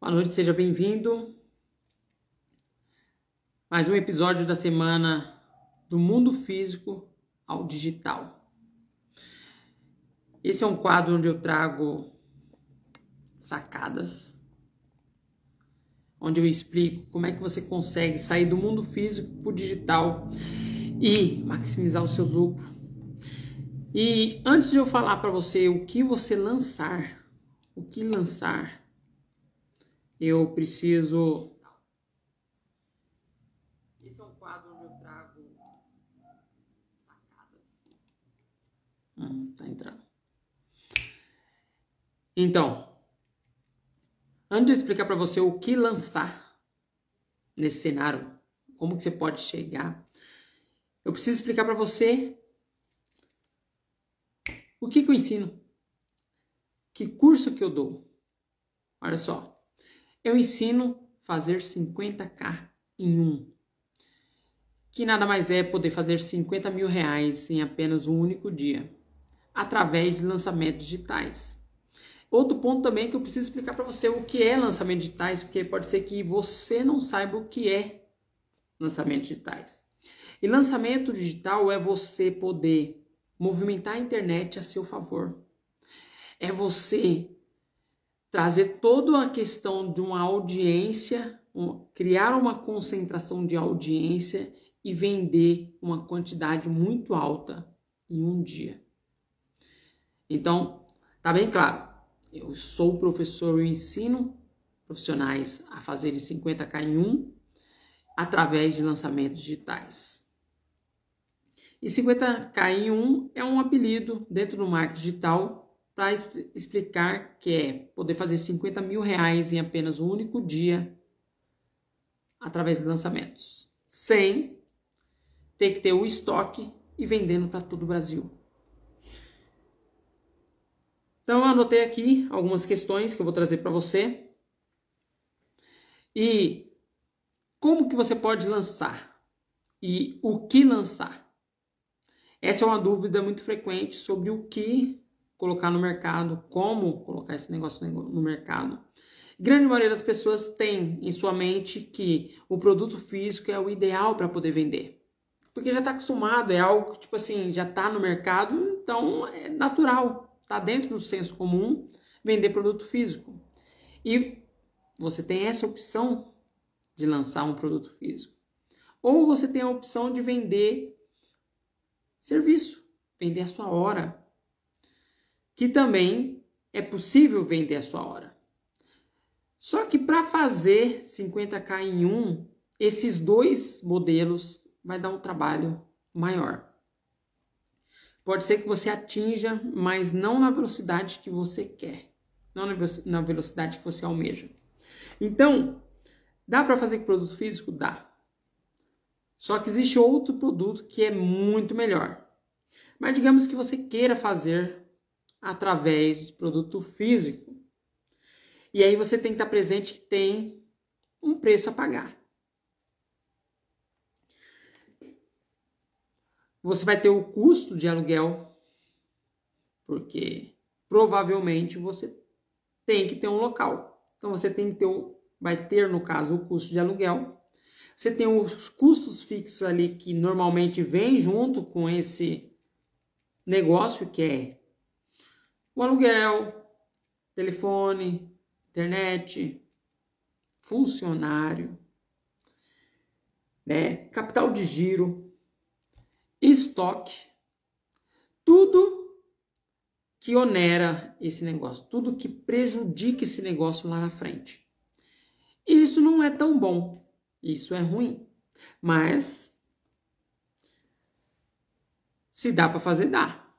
Boa noite, seja bem-vindo. Mais um episódio da semana do mundo físico ao digital. Esse é um quadro onde eu trago sacadas, onde eu explico como é que você consegue sair do mundo físico para o digital e maximizar o seu lucro. E antes de eu falar para você o que você lançar, o que lançar, eu preciso. Esse é um quadro onde eu trago sacadas. Hum, tá entrando. Então, antes de explicar para você o que lançar nesse cenário, como que você pode chegar, eu preciso explicar para você o que, que eu ensino, que curso que eu dou. Olha só, eu ensino fazer 50k em um, que nada mais é poder fazer 50 mil reais em apenas um único dia, através de lançamentos digitais. Outro ponto também que eu preciso explicar para você o que é lançamentos digitais, porque pode ser que você não saiba o que é lançamentos digitais. E lançamento digital é você poder movimentar a internet a seu favor. É você trazer toda a questão de uma audiência, um, criar uma concentração de audiência e vender uma quantidade muito alta em um dia. Então, tá bem claro. Eu sou professor, eu ensino profissionais a fazerem 50k em um através de lançamentos digitais. E 50k em um é um apelido dentro do marketing digital para explicar que é poder fazer 50 mil reais em apenas um único dia através de lançamentos, sem ter que ter o estoque e vendendo para todo o Brasil. Então eu anotei aqui algumas questões que eu vou trazer para você. E como que você pode lançar? E o que lançar? Essa é uma dúvida muito frequente sobre o que colocar no mercado, como colocar esse negócio no mercado. Grande maioria das pessoas tem em sua mente que o produto físico é o ideal para poder vender. Porque já está acostumado, é algo que, tipo assim, já está no mercado, então é natural, está dentro do senso comum vender produto físico. E você tem essa opção de lançar um produto físico. Ou você tem a opção de vender serviço, vender a sua hora, que também é possível vender a sua hora. Só que para fazer 50k em um, esses dois modelos vai dar um trabalho maior. Pode ser que você atinja, mas não na velocidade que você quer, não na velocidade que você almeja. Então, dá para fazer com produto físico? Dá. Só que existe outro produto que é muito melhor. Mas digamos que você queira fazer através de produto físico. E aí você tem que estar presente que tem um preço a pagar. Você vai ter o custo de aluguel, porque provavelmente você tem que ter um local. Então você tem que ter, vai ter no caso o custo de aluguel. Você tem os custos fixos ali que normalmente vem junto com esse negócio que é o aluguel, telefone, internet, funcionário, né? capital de giro, estoque, tudo que onera esse negócio, tudo que prejudica esse negócio lá na frente. Isso não é tão bom, isso é ruim, mas se dá para fazer, dá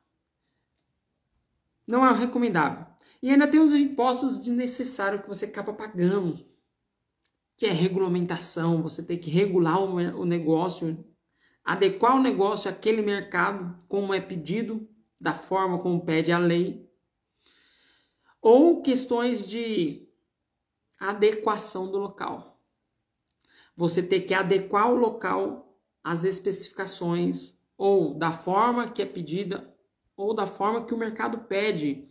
não é recomendável. E ainda tem os impostos desnecessários que você acaba pagando, que é regulamentação, você tem que regular o negócio, adequar o negócio àquele mercado, como é pedido, da forma como pede a lei. Ou questões de adequação do local. Você tem que adequar o local às especificações ou da forma que é pedida ou da forma que o mercado pede,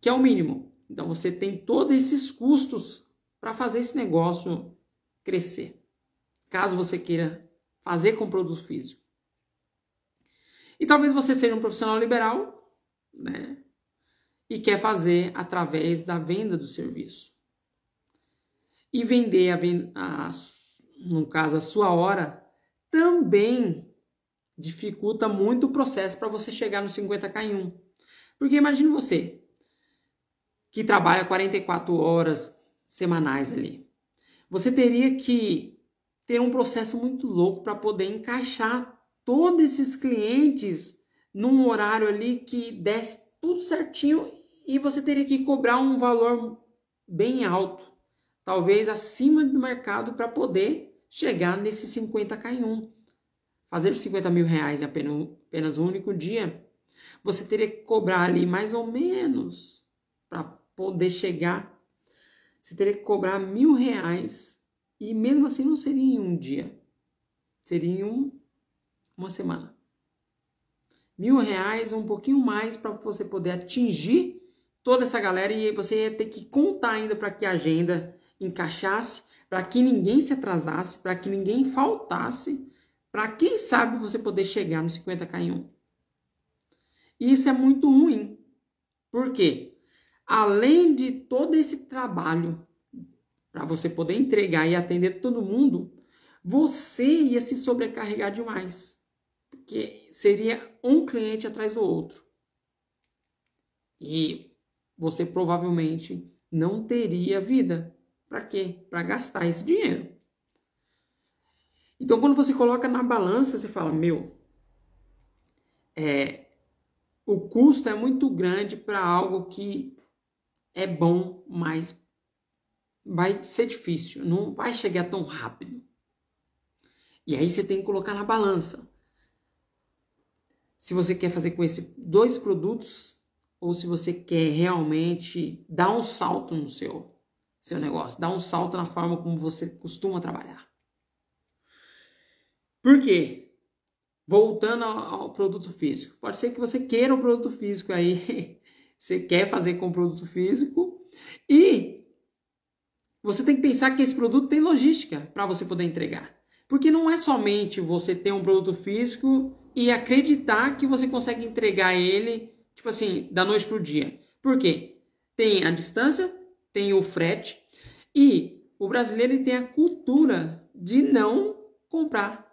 que é o mínimo. Então você tem todos esses custos para fazer esse negócio crescer. Caso você queira fazer com produto físico. E talvez você seja um profissional liberal, né? E quer fazer através da venda do serviço. E vender, a, a, no caso, a sua hora, também dificulta muito o processo para você chegar no 50k em 1. Porque imagine você que trabalha 44 horas semanais ali. Você teria que ter um processo muito louco para poder encaixar todos esses clientes num horário ali que desse tudo certinho e você teria que cobrar um valor bem alto, talvez acima do mercado para poder chegar nesse 50k em 1. Fazer 50 mil reais em apenas, apenas um único dia, você teria que cobrar ali mais ou menos para poder chegar. Você teria que cobrar mil reais e mesmo assim não seria em um dia, seria em um, uma semana. Mil reais, um pouquinho mais para você poder atingir toda essa galera e você ia ter que contar ainda para que a agenda encaixasse, para que ninguém se atrasasse, para que ninguém faltasse, para quem sabe você poder chegar no 50k em 1. E isso é muito ruim. Por quê? Além de todo esse trabalho para você poder entregar e atender todo mundo, você ia se sobrecarregar demais. Porque seria um cliente atrás do outro. E você provavelmente não teria vida. Para quê? Para gastar esse dinheiro. Então, quando você coloca na balança, você fala: meu, é, o custo é muito grande para algo que é bom, mas vai ser difícil, não vai chegar tão rápido. E aí você tem que colocar na balança. Se você quer fazer com esses dois produtos ou se você quer realmente dar um salto no seu seu negócio, dar um salto na forma como você costuma trabalhar. Por quê? Voltando ao, produto físico. Pode ser que você queira o produto físico aí, você quer fazer com o produto físico e você tem que pensar que esse produto tem logística para você poder entregar. Porque não é somente você ter um produto físico e acreditar que você consegue entregar ele, tipo assim, da noite para o dia. Por quê? Tem a distância, tem o frete e o brasileiro tem a cultura de não comprar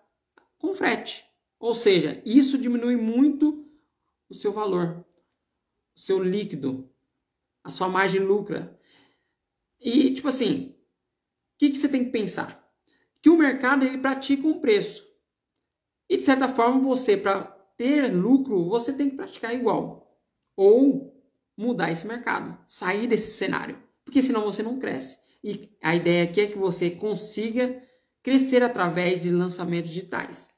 com frete. Ou seja, isso diminui muito o seu valor, o seu líquido, a sua margem lucra. E, tipo assim, o que, que você tem que pensar? Que o mercado ele pratica um preço. E, de certa forma, você, para ter lucro, você tem que praticar igual. Ou mudar esse mercado, sair desse cenário. Porque senão você não cresce. E a ideia aqui é que você consiga crescer através de lançamentos digitais.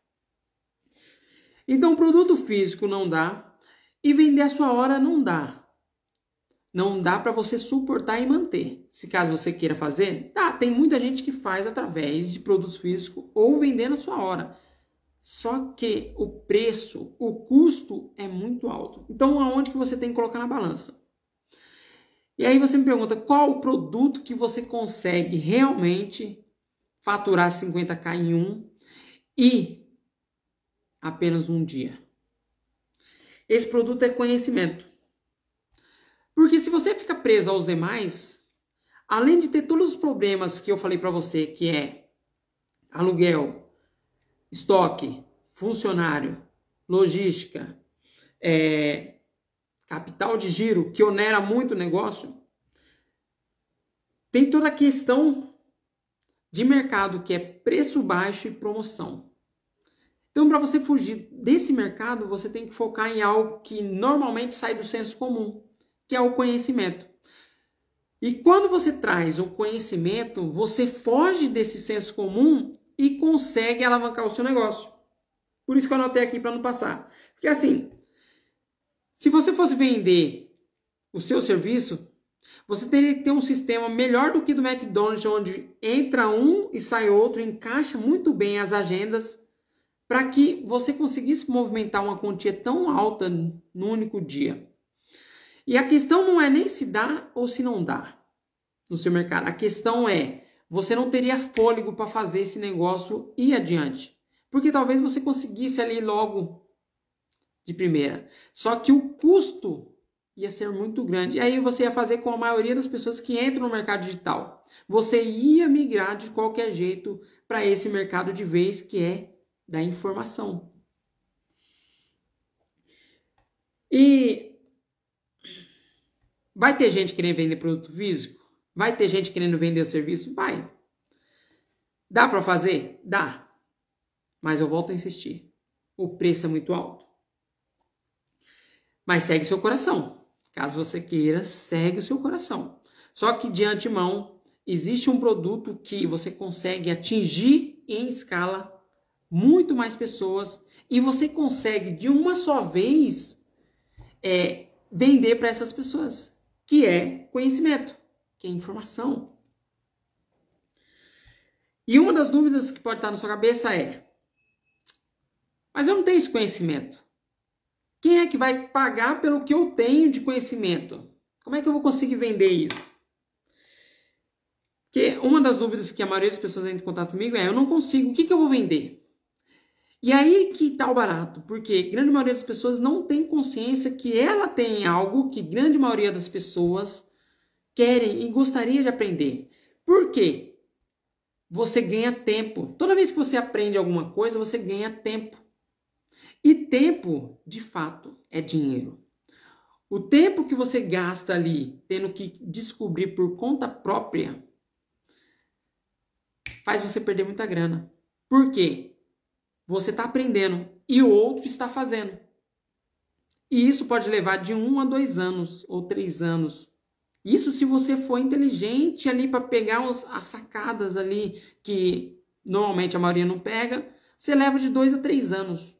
Então, produto físico não dá e vender a sua hora não dá não dá para você suportar e manter. Se caso você queira fazer, tá, tem muita gente que faz através de produtos físicos ou vendendo a sua hora. Só que o preço, o custo é muito alto. Então, aonde que você tem que colocar na balança? E aí você me pergunta qual o produto que você consegue realmente faturar 50k em um e apenas um dia. Esse produto é conhecimento. Porque se você fica preso aos demais, além de ter todos os problemas que eu falei para você, que é aluguel, estoque, funcionário, logística, é, capital de giro, que onera muito o negócio, tem toda a questão de mercado que é preço baixo e promoção. Então, para você fugir desse mercado, você tem que focar em algo que normalmente sai do senso comum que é o conhecimento. E quando você traz o conhecimento, você foge desse senso comum e consegue alavancar o seu negócio. Por isso que eu anotei aqui para não passar. Porque assim, se você fosse vender o seu serviço, você teria que ter um sistema melhor do que do McDonald's, onde entra um e sai outro, encaixa muito bem as agendas, para que você conseguisse movimentar uma quantia tão alta no único dia. E a questão não é nem se dá ou se não dá. no seu mercado. A questão é, você não teria fôlego para fazer esse negócio ir adiante. Porque talvez você conseguisse ali logo de primeira. Só que o custo ia ser muito grande. E aí você ia fazer com a maioria das pessoas que entram no mercado digital. Você ia migrar de qualquer jeito para esse mercado de vez que é da informação. E vai ter gente querendo vender produto físico? Vai ter gente querendo vender o serviço? Vai. Dá para fazer? Dá. Mas eu volto a insistir. O preço é muito alto. Mas segue seu coração. Caso você queira, segue o seu coração. Só que de antemão, existe um produto que você consegue atingir em escala muito mais pessoas e você consegue de uma só vez é, vender para essas pessoas, que é conhecimento, que é informação. E uma das dúvidas que pode estar na sua cabeça é: mas eu não tenho esse conhecimento. Quem é que vai pagar pelo que eu tenho de conhecimento? Como é que eu vou conseguir vender isso? Que uma das dúvidas que a maioria das pessoas entra em contato comigo é: eu não consigo, o que, que eu vou vender? E aí que tá o barato, porque grande maioria das pessoas não tem consciência que ela tem algo que grande maioria das pessoas querem e gostaria de aprender. Por quê? Você ganha tempo. Toda vez que você aprende alguma coisa, você ganha tempo. E tempo, de fato, é dinheiro. O tempo que você gasta ali tendo que descobrir por conta própria faz você perder muita grana. Por quê? Você está aprendendo e o outro está fazendo. E isso pode levar de um a dois anos ou três anos. Isso se você for inteligente ali para pegar as sacadas ali que normalmente a maioria não pega, você leva de dois a três anos.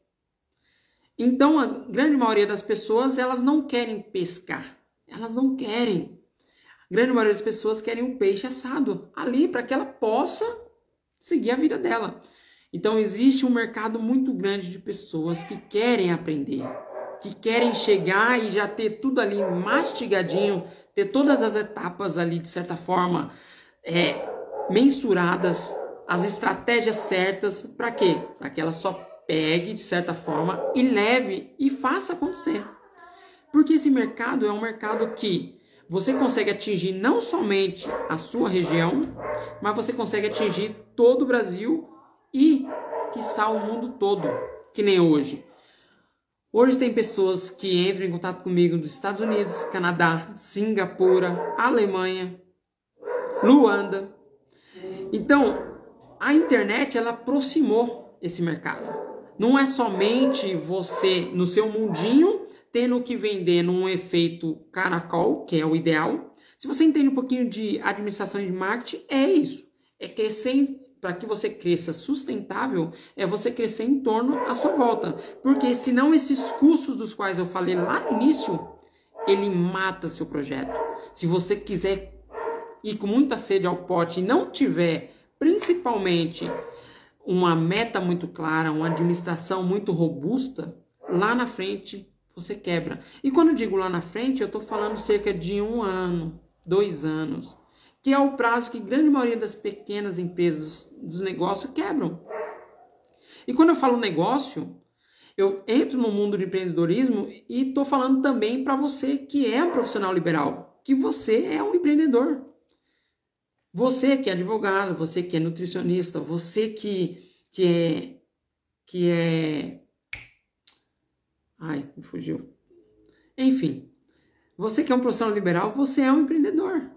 Então, a grande maioria das pessoas, elas não querem pescar. Elas não querem. A grande maioria das pessoas querem um peixe assado ali para que ela possa seguir a vida dela. Então, existe um mercado muito grande de pessoas que querem aprender, que querem chegar e já ter tudo ali mastigadinho, ter todas as etapas ali, de certa forma, é, mensuradas, as estratégias certas, para quê? Para que ela só pegue de certa forma e leve e faça acontecer. Porque esse mercado é um mercado que você consegue atingir não somente a sua região, mas você consegue atingir todo o Brasil e, quiçá, o mundo todo, que nem hoje. Hoje tem pessoas que entram em contato comigo dos Estados Unidos, Canadá, Singapura, Alemanha, Luanda. Então, a internet ela aproximou esse mercado. Não é somente você no seu mundinho tendo que vender num efeito caracol, que é o ideal. Se você entende um pouquinho de administração de marketing, é isso. É crescer para que você cresça sustentável, é você crescer em torno à sua volta. Porque senão esses custos dos quais eu falei lá no início, ele mata seu projeto. Se você quiser ir com muita sede ao pote e não tiver, principalmente, uma meta muito clara, uma administração muito robusta, lá na frente você quebra. E quando eu digo lá na frente, eu estou falando cerca de um ano, dois anos, que é o prazo que grande maioria das pequenas empresas dos negócios quebram. E quando eu falo negócio, eu entro no mundo do empreendedorismo e estou falando também para você que é um profissional liberal, que você é um empreendedor. Você que é advogado, você que é nutricionista, você que, que é. que é. Ai, me fugiu. Enfim, você que é um profissional liberal, você é um empreendedor.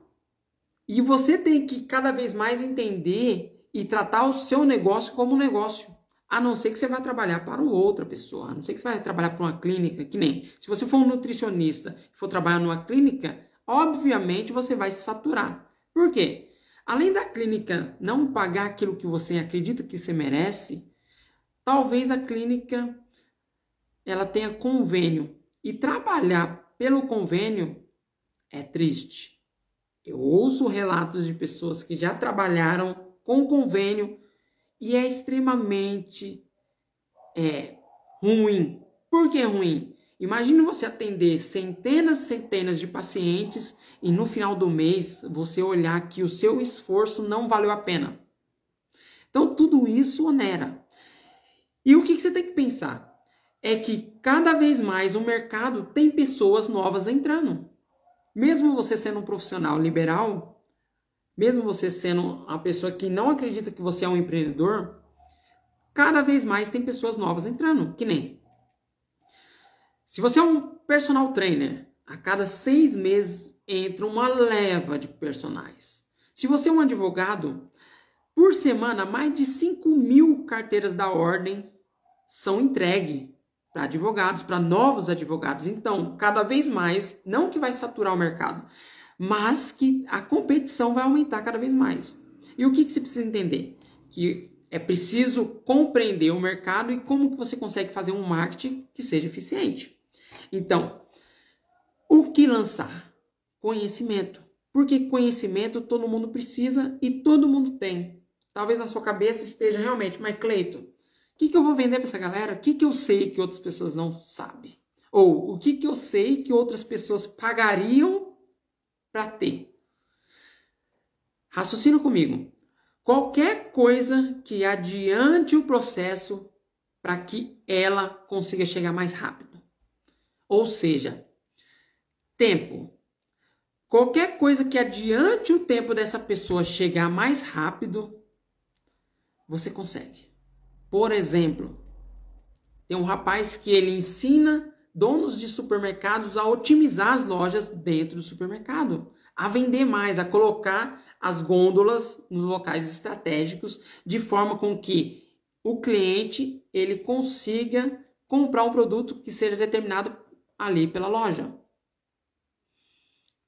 E você tem que cada vez mais entender e tratar o seu negócio como um negócio. A não ser que você vá trabalhar para outra pessoa, a não ser que você vai trabalhar para uma clínica, que nem. Se você for um nutricionista e for trabalhar numa clínica, obviamente você vai se saturar. Por quê? Além da clínica não pagar aquilo que você acredita que você merece, talvez a clínica ela tenha convênio e trabalhar pelo convênio é triste. Eu ouço relatos de pessoas que já trabalharam com convênio e é extremamente é, ruim. Por que ruim? Imagine você atender centenas, centenas de pacientes e no final do mês você olhar que o seu esforço não valeu a pena. Então tudo isso onera. E o que, que você tem que pensar? É que cada vez mais o mercado tem pessoas novas entrando. Mesmo você sendo um profissional liberal, mesmo você sendo uma pessoa que não acredita que você é um empreendedor, cada vez mais tem pessoas novas entrando, que nem. Se você é um personal trainer, a cada seis meses entra uma leva de personagens. Se você é um advogado, por semana, mais de 5 mil carteiras da ordem são entregues para advogados, para novos advogados. Então, cada vez mais, não que vai saturar o mercado, mas que a competição vai aumentar cada vez mais. E o que, que você precisa entender? Que é preciso compreender o mercado e como que você consegue fazer um marketing que seja eficiente. Então, o que lançar? Conhecimento. Porque conhecimento todo mundo precisa e todo mundo tem. Talvez na sua cabeça esteja realmente, mas Cleito, o que, que eu vou vender para essa galera? O que, que eu sei que outras pessoas não sabem? Ou o que, que eu sei que outras pessoas pagariam para ter? Raciocina comigo qualquer coisa que adiante o processo para que ela consiga chegar mais rápido. Ou seja, tempo. Qualquer coisa que adiante o tempo dessa pessoa chegar mais rápido, você consegue. Por exemplo, tem um rapaz que ele ensina donos de supermercados a otimizar as lojas dentro do supermercado, a vender mais, a colocar as gôndolas nos locais estratégicos, de forma com que o cliente ele consiga comprar um produto que seja determinado ali pela loja.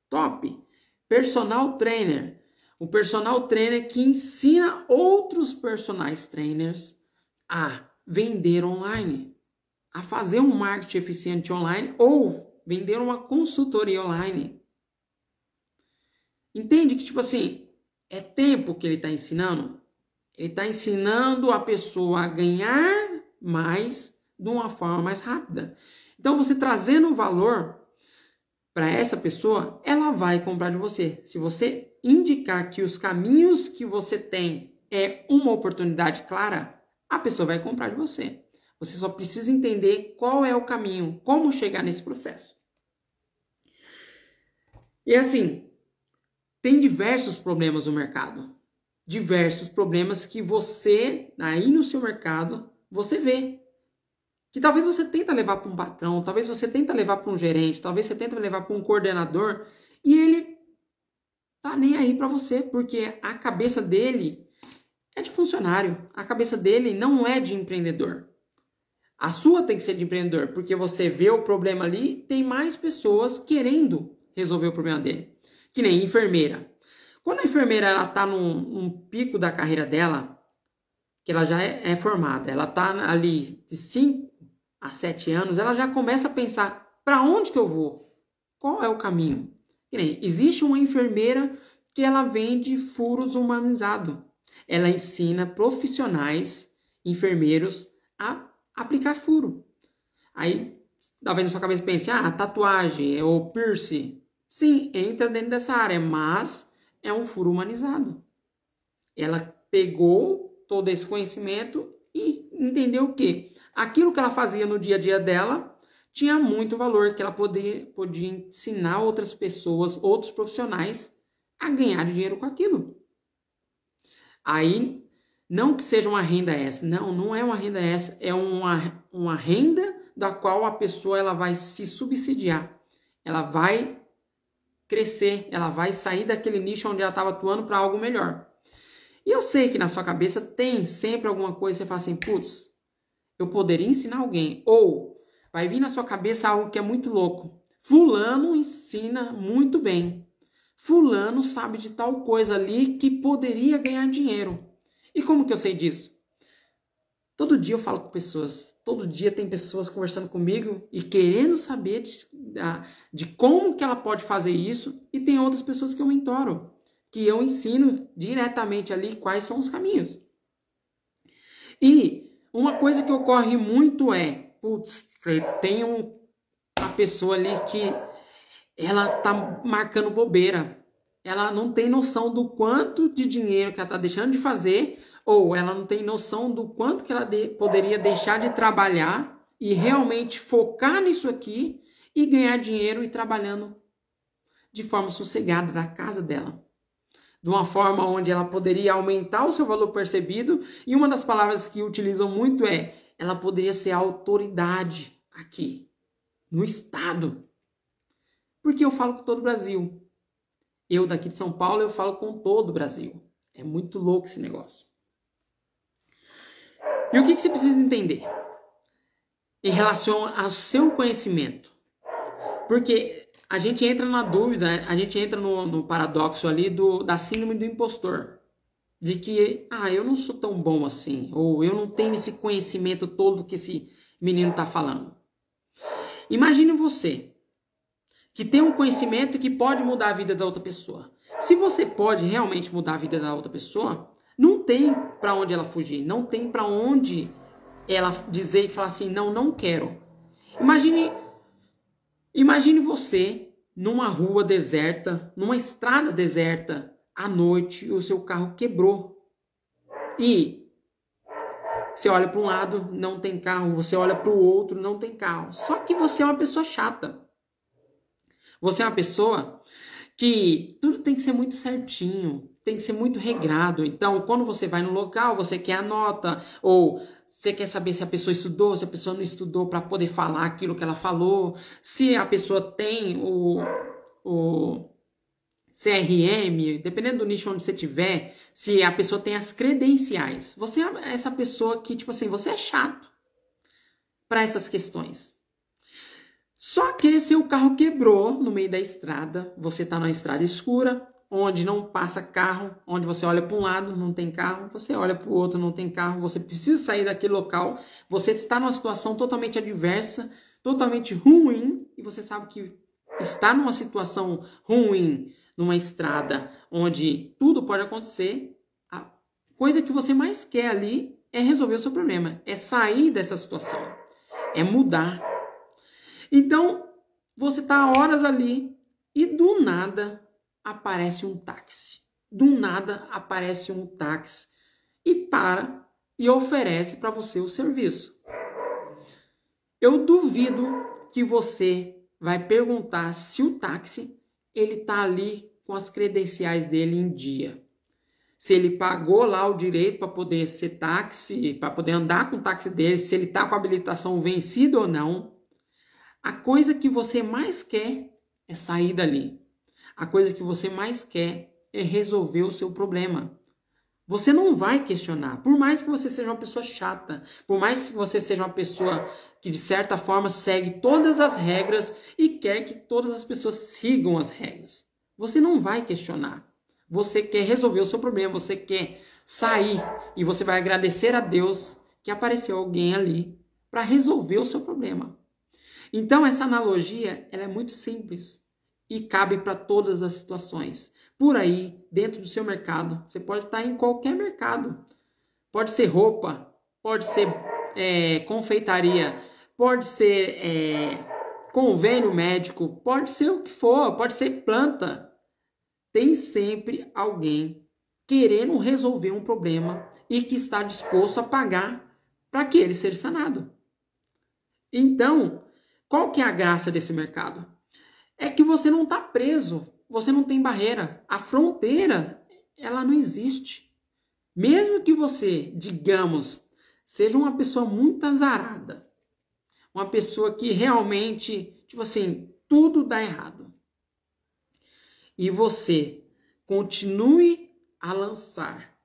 Top! Personal trainer. O personal trainer que ensina outros personagens trainers a vender online, a fazer um marketing eficiente online ou vender uma consultoria online. Entende que, tipo assim, é tempo que ele está ensinando? Ele está ensinando a pessoa a ganhar mais de uma forma mais rápida. Então, você trazendo valor para essa pessoa, ela vai comprar de você. Se você indicar que os caminhos que você tem é uma oportunidade clara, a pessoa vai comprar de você. Você só precisa entender qual é o caminho, como chegar nesse processo. E assim, tem diversos problemas no mercado. Diversos problemas que você, aí no seu mercado, você vê. Que talvez você tenta levar para um patrão, talvez você tenta levar para um gerente, talvez você tenta levar para um coordenador e ele tá nem aí para você, porque a cabeça dele é de funcionário, a cabeça dele não é de empreendedor. A sua tem que ser de empreendedor, porque você vê o problema ali, tem mais pessoas querendo resolver o problema dele. Que nem enfermeira. Quando a enfermeira ela tá num, num pico da carreira dela, que ela já é, é formada, ela tá ali de 5 a 7 anos, ela já começa a pensar para onde que eu vou? Qual é o caminho? Nem, existe uma enfermeira que ela vende furos humanizados. Ela ensina profissionais, enfermeiros, a aplicar furo. Aí, talvez na sua cabeça pense, ah, tatuagem ou piercing. Sim, entra dentro dessa área, mas é um furo humanizado. Ela pegou todo esse conhecimento e entendeu que aquilo que ela fazia no dia a dia dela tinha muito valor, que ela podia, podia ensinar outras pessoas, outros profissionais a ganhar dinheiro com aquilo. Aí, não que seja uma renda essa, não, não é uma renda essa, é uma, uma renda da qual a pessoa ela vai se subsidiar. Ela vai crescer, ela vai sair daquele nicho onde ela estava atuando para algo melhor. E eu sei que na sua cabeça tem sempre alguma coisa que você fala assim, putz, eu poderia ensinar alguém. Ou vai vir na sua cabeça algo que é muito louco. Fulano ensina muito bem. Fulano sabe de tal coisa ali que poderia ganhar dinheiro. E como que eu sei disso? Todo dia eu falo com pessoas, todo dia tem pessoas conversando comigo e querendo saber de, de como que ela pode fazer isso, e tem outras pessoas que eu mentoro, que eu ensino diretamente ali quais são os caminhos. E uma coisa que ocorre muito é, putz, tem um pessoa ali que ela tá marcando bobeira. Ela não tem noção do quanto de dinheiro que ela tá deixando de fazer, ou ela não tem noção do quanto que ela de, poderia deixar de trabalhar e realmente focar nisso aqui e ganhar dinheiro e trabalhando de forma sossegada da casa dela. De uma forma onde ela poderia aumentar o seu valor percebido, e uma das palavras que utilizam muito é ela poderia ser autoridade aqui, no estado. Porque eu falo com todo o Brasil. Eu daqui de São Paulo, eu falo com todo o Brasil. É muito louco esse negócio. E o que, que você precisa entender? Em relação ao seu conhecimento. Porque a gente entra na dúvida, a gente entra no, no paradoxo ali do, da síndrome do impostor de que, ah, eu não sou tão bom assim, ou eu não tenho esse conhecimento todo que esse menino está falando. Imagine você que tem um conhecimento que pode mudar a vida da outra pessoa. Se você pode realmente mudar a vida da outra pessoa, não tem para onde ela fugir, não tem para onde ela dizer e falar assim, não, não quero. Imagine, imagine você numa rua deserta, numa estrada deserta, à noite o seu carro quebrou. E você olha para um lado, não tem carro, você olha para o outro, não tem carro. Só que você é uma pessoa chata. Você é uma pessoa que tudo tem que ser muito certinho, tem que ser muito regrado. Então, quando você vai no local, você quer a nota, ou você quer saber se a pessoa estudou, se a pessoa não estudou, para poder falar aquilo que ela falou, se a pessoa tem o, o CRM, dependendo do nicho onde você tiver, se a pessoa tem as credenciais. Você é essa pessoa que, tipo assim, você é chato para essas questões. Só que seu carro quebrou no meio da estrada, você está numa estrada escura, onde não passa carro, onde você olha para um lado, não tem carro, você olha para o outro, não tem carro, você precisa sair daquele local, você está numa situação totalmente adversa, totalmente ruim, e você sabe que está numa situação ruim numa estrada onde tudo pode acontecer, a coisa que você mais quer ali é resolver o seu problema, é sair dessa situação, é mudar. Então, você está horas ali e do nada aparece um táxi. Do nada aparece um táxi e para e oferece para você o serviço. Eu duvido que você vai perguntar se o táxi ele está ali com as credenciais dele em dia. Se ele pagou lá o direito para poder ser táxi, para poder andar com o táxi dele, se ele está com a habilitação vencida ou não. A coisa que você mais quer é sair dali. A coisa que você mais quer é resolver o seu problema. Você não vai questionar, por mais que você seja uma pessoa chata, por mais que você seja uma pessoa que de certa forma segue todas as regras e quer que todas as pessoas sigam as regras. Você não vai questionar. Você quer resolver o seu problema, você quer sair e você vai agradecer a Deus que apareceu alguém ali para resolver o seu problema. Então essa analogia, ela é muito simples e cabe para todas as situações por aí, dentro do seu mercado. Você pode estar em qualquer mercado. Pode ser roupa, pode ser é, confeitaria, pode ser é, convênio médico, pode ser o que for, pode ser planta. Tem sempre alguém querendo resolver um problema e que está disposto a pagar para que ele seja sanado. Então, qual que é a graça desse mercado? É que você não está preso você não tem barreira. A fronteira, ela não existe. Mesmo que você, digamos, seja uma pessoa muito azarada, uma pessoa que realmente, tipo assim, tudo dá errado. E você continue a lançar,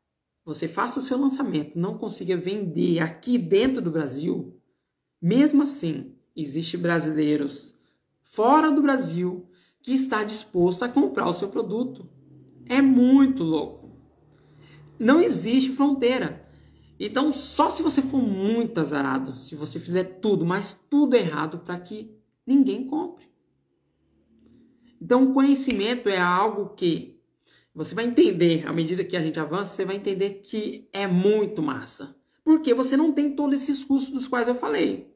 você faça o seu lançamento, não consiga vender aqui dentro do Brasil, mesmo assim, existem brasileiros fora do Brasil que está disposto a comprar o seu produto. É muito louco. Não existe fronteira. Então, só se você for muito azarado, se você fizer tudo, mas tudo errado para que ninguém compre. Então, conhecimento é algo que você vai entender, à medida que a gente avança, você vai entender que é muito massa. Porque você não tem todos esses custos dos quais eu falei.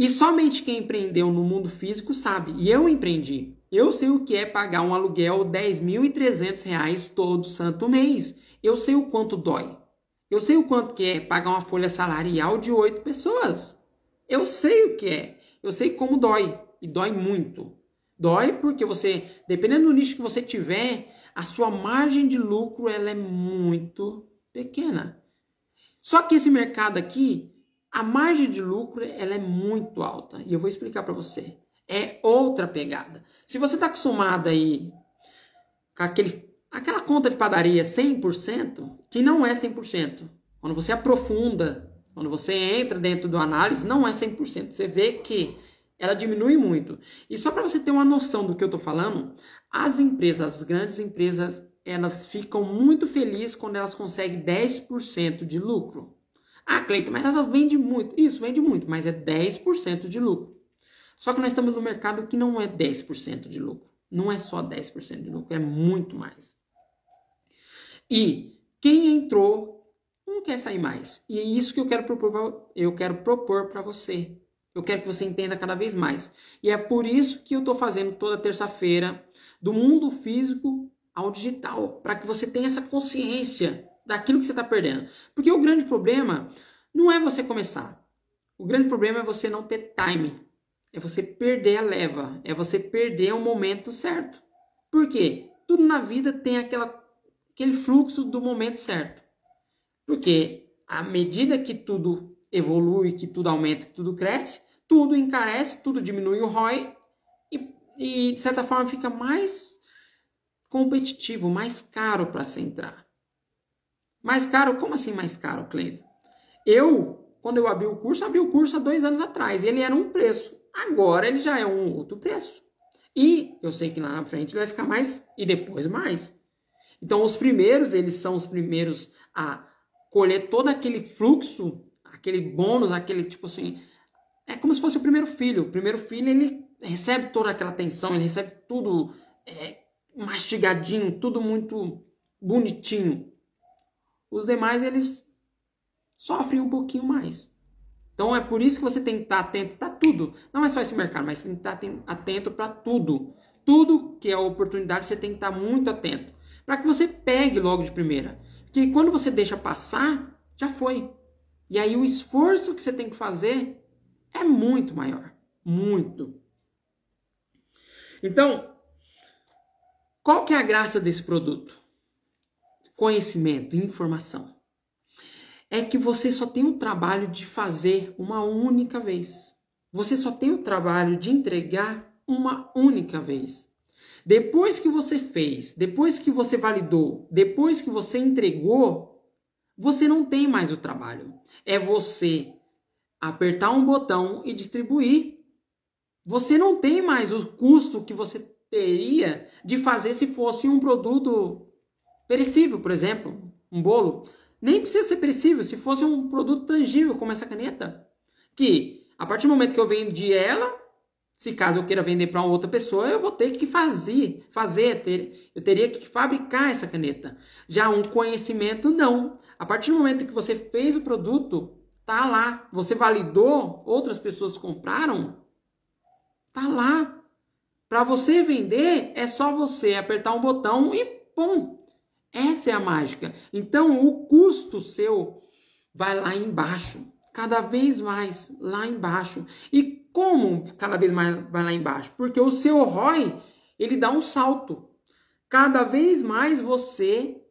E somente quem empreendeu no mundo físico sabe. E eu empreendi. Eu sei o que é pagar um aluguel R$ 10.300 todo santo mês. Eu sei o quanto dói. Eu sei o quanto que é pagar uma folha salarial de oito pessoas. Eu sei o que é. Eu sei como dói. E dói muito. Dói porque você, dependendo do nicho que você tiver, a sua margem de lucro ela é muito pequena. Só que esse mercado aqui, a margem de lucro ela é muito alta. E eu vou explicar para você. É outra pegada. Se você está acostumado aí com aquele, aquela conta de padaria 100%, que não é 100%. Quando você aprofunda, quando você entra dentro do análise, não é 100%. Você vê que ela diminui muito. E só para você ter uma noção do que eu estou falando, as empresas, as grandes empresas, elas ficam muito felizes quando elas conseguem 10% de lucro. Ah, Cleiton, mas ela vende muito. Isso, vende muito, mas é 10% de lucro. Só que nós estamos no mercado que não é 10% de lucro. Não é só 10% de lucro, é muito mais. E quem entrou não quer sair mais. E é isso que eu quero propor, eu quero propor para você. Eu quero que você entenda cada vez mais. E é por isso que eu estou fazendo toda terça-feira do mundo físico ao digital, para que você tenha essa consciência daquilo que você está perdendo. Porque o grande problema não é você começar. O grande problema é você não ter time. É você perder a leva. É você perder o momento certo. Por quê? Tudo na vida tem aquela, aquele fluxo do momento certo. Porque à medida que tudo evolui, que tudo aumenta, que tudo cresce, tudo encarece, tudo diminui o ROI e, e de certa forma fica mais competitivo, mais caro para se entrar. Mais caro? Como assim mais caro, Cleiton? Eu, quando eu abri o curso, abri o curso há dois anos atrás. Ele era um preço. Agora ele já é um outro preço. E eu sei que lá na frente vai ficar mais e depois mais. Então os primeiros, eles são os primeiros a colher todo aquele fluxo, aquele bônus, aquele tipo assim, é como se fosse o primeiro filho. O primeiro filho ele recebe toda aquela atenção, ele recebe tudo é, mastigadinho, tudo muito bonitinho. Os demais eles sofrem um pouquinho mais. Então é por isso que você tem que estar atento para tudo. Não é só esse mercado, mas tem que estar atento para tudo. Tudo que é oportunidade, você tem que estar muito atento. Para que você pegue logo de primeira. Porque quando você deixa passar, já foi. E aí o esforço que você tem que fazer é muito maior. Muito. Então, qual que é a graça desse produto? Conhecimento, informação é que você só tem o trabalho de fazer uma única vez. Você só tem o trabalho de entregar uma única vez. Depois que você fez, depois que você validou, depois que você entregou, você não tem mais o trabalho. É você apertar um botão e distribuir. Você não tem mais o custo que você teria de fazer se fosse um produto perecível, por exemplo, um bolo. Nem precisa ser perecível, se fosse um produto tangível como essa caneta. Que a partir do momento que eu vendi ela, se caso eu queira vender para outra pessoa, eu vou ter que fazer, fazer, ter, eu teria que fabricar essa caneta. Já um conhecimento não. A partir do momento que você fez o produto, tá lá. Você validou, outras pessoas compraram, tá lá. Para você vender, é só você apertar um botão e pum, essa é a mágica. Então, o custo seu vai lá embaixo, cada vez mais lá embaixo. E como cada vez mais vai lá embaixo? Porque o seu ROI, ele dá um salto. Cada vez mais você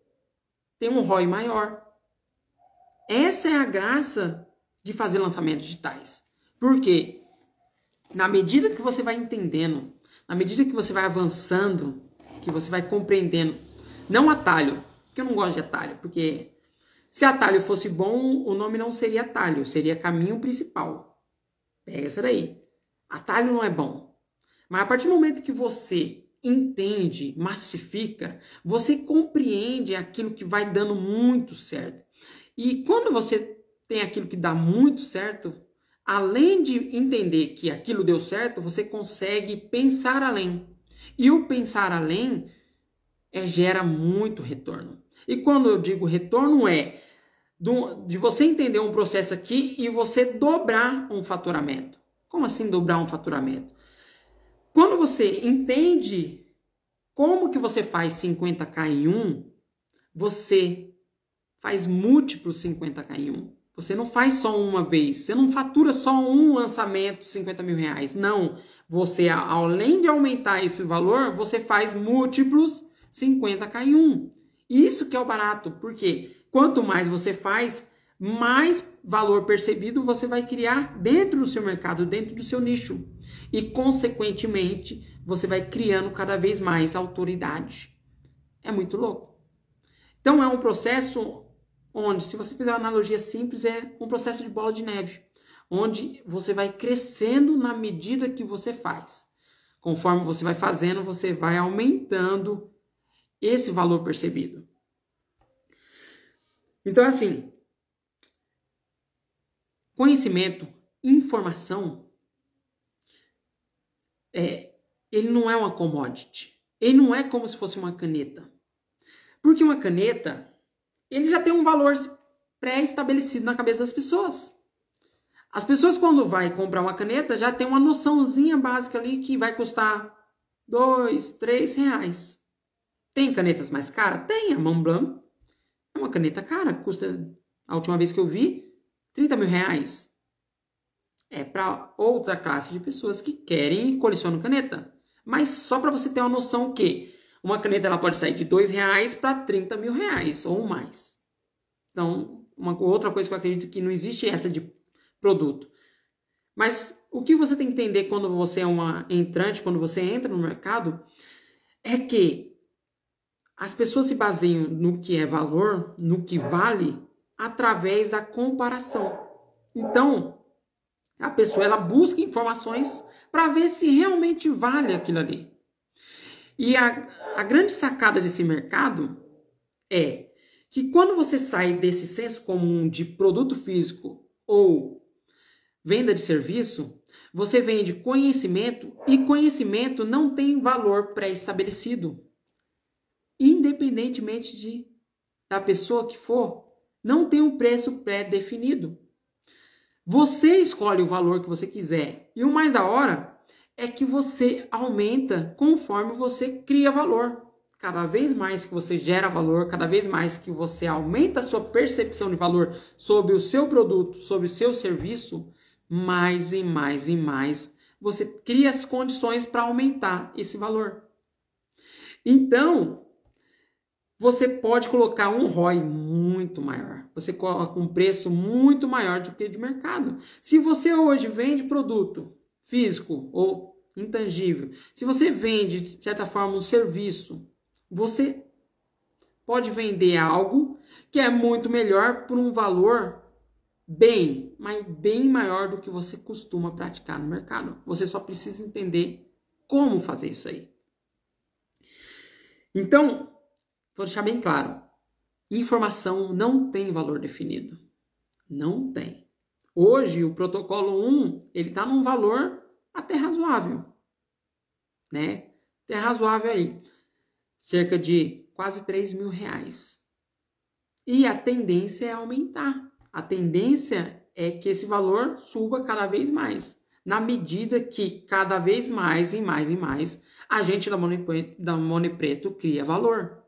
tem um ROI maior. Essa é a graça de fazer lançamentos digitais. Porque na medida que você vai entendendo, na medida que você vai avançando, que você vai compreendendo não atalho, porque eu não gosto de atalho, porque se atalho fosse bom, o nome não seria atalho, seria caminho principal. Pega essa daí. Atalho não é bom. Mas a partir do momento que você entende, massifica, você compreende aquilo que vai dando muito certo. E quando você tem aquilo que dá muito certo, além de entender que aquilo deu certo, você consegue pensar além. E o pensar além é, gera muito retorno. E quando eu digo retorno é do, de você entender um processo aqui e você dobrar um faturamento. Como assim dobrar um faturamento? Quando você entende como que você faz 50k em um, você faz múltiplos 50k em um. Você não faz só uma vez, você não fatura só um lançamento 50 mil reais. Não. Você, além de aumentar esse valor, você faz múltiplos 50k em um. Isso que é o barato, porque quanto mais você faz, mais valor percebido você vai criar dentro do seu mercado, dentro do seu nicho. E, consequentemente, você vai criando cada vez mais autoridade. É muito louco. Então, é um processo onde, se você fizer uma analogia simples, é um processo de bola de neve, onde você vai crescendo na medida que você faz. Conforme você vai fazendo, você vai aumentando esse valor percebido. Então, assim, conhecimento, informação, é, ele não é uma commodity. Ele não é como se fosse uma caneta. Porque uma caneta, ele já tem um valor pré-estabelecido na cabeça das pessoas. As pessoas, quando vai comprar uma caneta, já tem uma noçãozinha básica ali que vai custar dois, três reais. Tem canetas mais caras? Tem. A Montblanc é uma caneta cara. Custa, a última vez que eu vi, 30 mil reais. É para outra classe de pessoas que querem e colecionam caneta. Mas só para você ter uma noção que uma caneta ela pode sair de dois reais para 30 mil reais ou mais. Então, uma outra coisa que eu acredito que não existe essa de produto. Mas o que você tem que entender quando você é uma entrante, quando você entra no mercado, é que as pessoas se baseiam no que é valor, no que vale, através da comparação. Então, a pessoa ela busca informações para ver se realmente vale aquilo ali. E a, a grande sacada desse mercado é que quando você sai desse senso comum de produto físico ou venda de serviço, você vende conhecimento e conhecimento não tem valor pré-estabelecido. Independentemente de da pessoa que for, não tem um preço pré-definido. Você escolhe o valor que você quiser. E o mais da hora é que você aumenta conforme você cria valor. Cada vez mais que você gera valor, cada vez mais que você aumenta a sua percepção de valor sobre o seu produto, sobre o seu serviço, mais e mais e mais você cria as condições para aumentar esse valor. Então, você pode colocar um ROI muito maior. Você coloca um preço muito maior do que de mercado. Se você hoje vende produto físico ou intangível, se você vende, de certa forma, um serviço, você pode vender algo que é muito melhor por um valor bem, mas bem maior do que você costuma praticar no mercado. Você só precisa entender como fazer isso aí. Então, vou deixar bem claro: informação não tem valor definido. Não tem. Hoje, o protocolo 1, ele está num valor até razoável, né? Até razoável aí. Cerca de quase 3 mil reais. E a tendência é aumentar. A tendência é que esse valor suba cada vez mais. Na medida que cada vez mais e mais e mais a gente da Money, da Money Preto cria valor.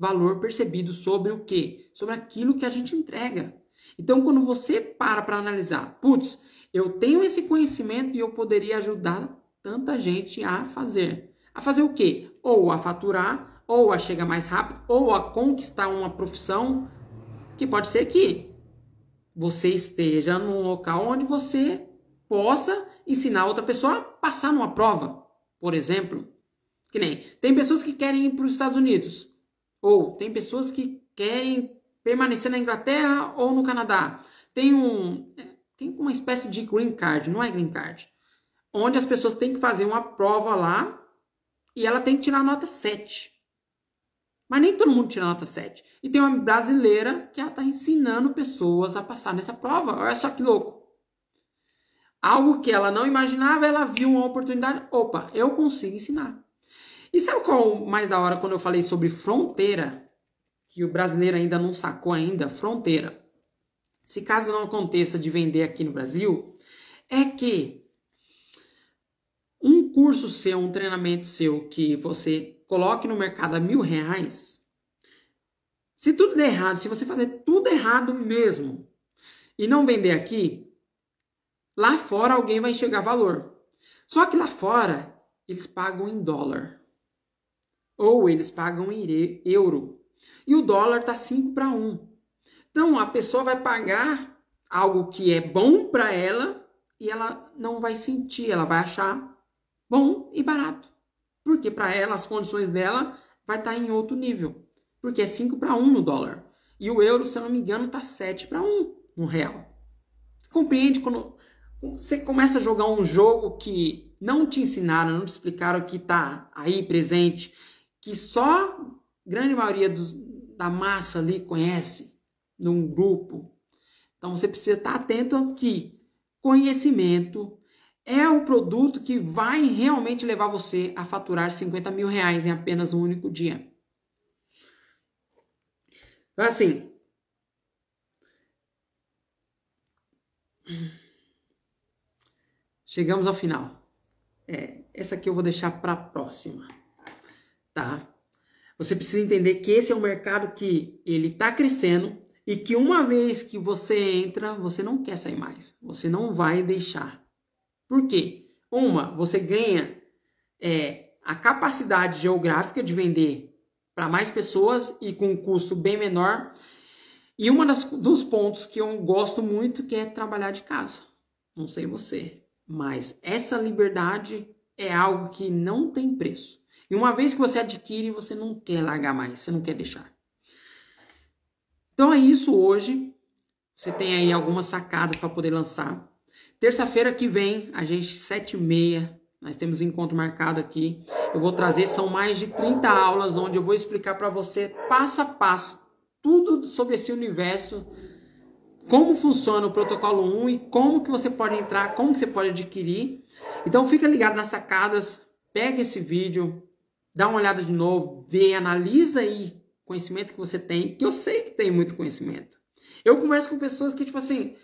Valor percebido sobre o quê? Sobre aquilo que a gente entrega. Então, quando você para para analisar, putz, eu tenho esse conhecimento e eu poderia ajudar tanta gente a fazer. A fazer o quê? Ou a faturar, ou a chegar mais rápido, ou a conquistar uma profissão que pode ser que você esteja num local onde você possa ensinar outra pessoa a passar numa prova, por exemplo. Que nem tem pessoas que querem ir para os Estados Unidos, ou tem pessoas que querem permanecer na Inglaterra ou no Canadá. Tem um tem uma espécie de green card, não é green card, onde as pessoas têm que fazer uma prova lá e ela tem que tirar nota 7. Mas nem todo mundo tira nota 7. E tem uma brasileira que ela está ensinando pessoas a passar nessa prova. Olha só que louco. Algo que ela não imaginava, ela viu uma oportunidade. Opa, eu consigo ensinar. E sabe qual o mais da hora quando eu falei sobre fronteira? Que o brasileiro ainda não sacou ainda, fronteira se caso não aconteça de vender aqui no Brasil, é que um curso seu, um treinamento seu que você coloque no mercado a mil reais, se tudo der errado, se você fazer tudo errado mesmo e não vender aqui, lá fora alguém vai enxergar valor. Só que lá fora eles pagam em dólar. Ou eles pagam em euro. E o dólar está 5 para 1. Então a pessoa vai pagar algo que é bom para ela e ela não vai sentir, ela vai achar bom e barato. Porque para ela as condições dela vai estar tá em outro nível porque é 5 para 1 no dólar. E o euro, se eu não me engano, está 7 para 1 no real. Compreende quando você começa a jogar um jogo que não te ensinaram, não te explicaram que está aí presente, que só grande maioria da massa ali conhece num grupo. Então você precisa estar atento a que conhecimento é o produto que vai realmente levar você a faturar 50 mil reais em apenas um único dia. Então, assim. Chegamos ao final. É, essa aqui eu vou deixar para a próxima, tá? Você precisa entender que esse é um mercado que ele está crescendo e que uma vez que você entra, você não quer sair mais. Você não vai deixar. Por quê? Uma, você ganha é, a capacidade geográfica de vender para mais pessoas e com um custo bem menor. E um dos pontos que eu gosto muito que é trabalhar de casa. Não sei você, mas essa liberdade é algo que não tem preço. E uma vez que você adquire, você não quer largar mais, você não quer deixar. Então é isso hoje. Você tem aí algumas sacadas para poder lançar. Terça-feira que vem, a gente, sete e meia, nós temos encontro marcado aqui. Eu vou trazer, são mais de 30 aulas onde eu vou explicar para você passo a passo tudo sobre esse universo, como funciona o protocolo 1 e como que você pode entrar, como que você pode adquirir. Então fica ligado nas sacadas, pega esse vídeo, dá uma olhada de novo, vê, analisa aí o conhecimento que você tem, que eu sei que tem muito conhecimento. Eu converso com pessoas que, tipo assim,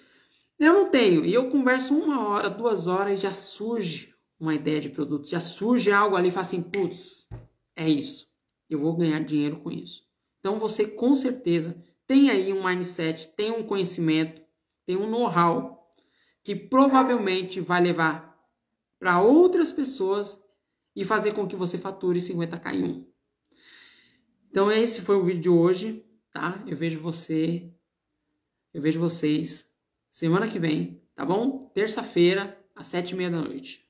eu não tenho, e eu converso uma hora, duas horas e já surge uma ideia de produto, já surge algo ali e fala assim, putz, é isso, eu vou ganhar dinheiro com isso. Então você com certeza tem aí um mindset, tem um conhecimento, tem um know-how que provavelmente vai levar para outras pessoas e fazer com que você fature 50k em um. Então esse foi o vídeo de hoje, tá? Eu vejo você, eu vejo vocês semana que vem, tá bom? Terça-feira às sete e meia da noite.